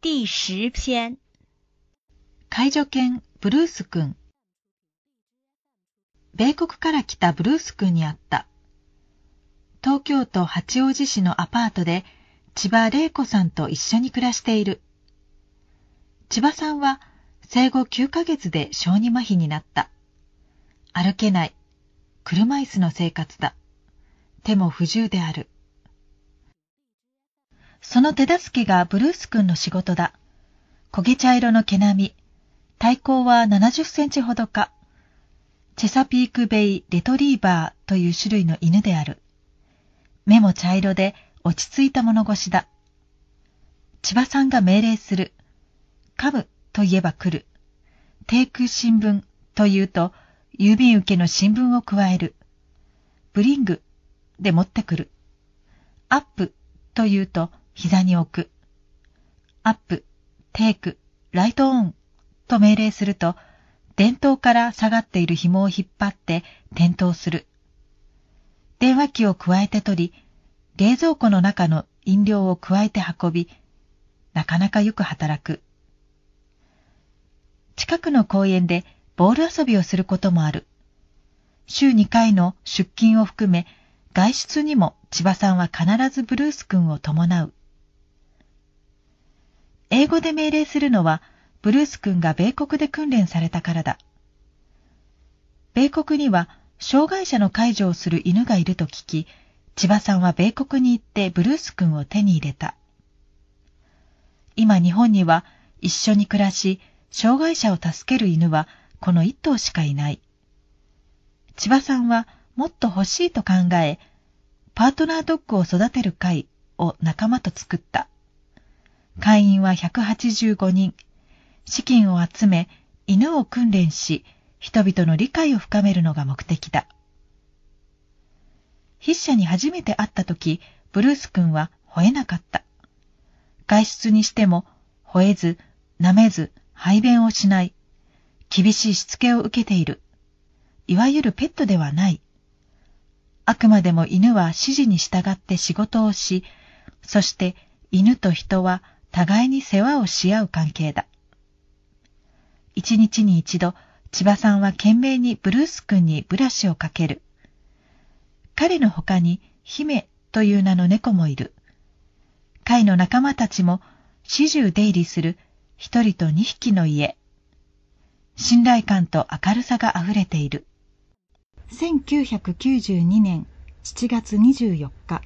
第十篇介助犬ブルース君米国から来たブルース君に会った。東京都八王子市のアパートで千葉玲子さんと一緒に暮らしている。千葉さんは生後9ヶ月で小児麻痺になった。歩けない。車椅子の生活だ。手も不自由である。その手助けがブルース君の仕事だ。焦げ茶色の毛並み。体高は70センチほどか。チェサピークベイレトリーバーという種類の犬である。目も茶色で落ち着いた物腰だ。千葉さんが命令する。噛むと言えば来る。テイク新聞と言うと、郵便受けの新聞を加える。bring で持ってくる。アップと言うと、膝に置く。 up、take、light on と命令すると、電灯から下がっている紐を引っ張って点灯する。電話機を咥えて取り、冷蔵庫の中の飲料を咥えて運び、なかなかよく働く。近くの公園でボール遊びをすることもある。週2回の出勤を含め、外出にも千葉さんは必ずブルース君を伴う。英語で命令するのは、ブルース君が米国で訓練されたからだ。米国には、障害者の介助をする犬がいると聞き、千葉さんは米国に行ってブルース君を手に入れた。今日本には一緒に暮らし、障害者を助ける犬はこの一頭しかいない。千葉さんはもっと欲しいと考え、パートナードッグを育てる会を仲間と作った。会員は185人。資金を集め、犬を訓練し、人々の理解を深めるのが目的だ。筆者に初めて会った時、ブルース君は吠えなかった。外出にしても、吠えず、舐めず、排便をしない。厳しいしつけを受けている。いわゆるペットではない。あくまでも犬は指示に従って仕事をし、そして犬と人は互いに世話をし合う関係だ。一日に一度、千葉さんは懸命にブルース君にブラシをかける。彼の他に姫という名の猫もいる。飼いの仲間たちも始終出入りする一人と二匹の家。信頼感と明るさがあふれている。1992年7月24日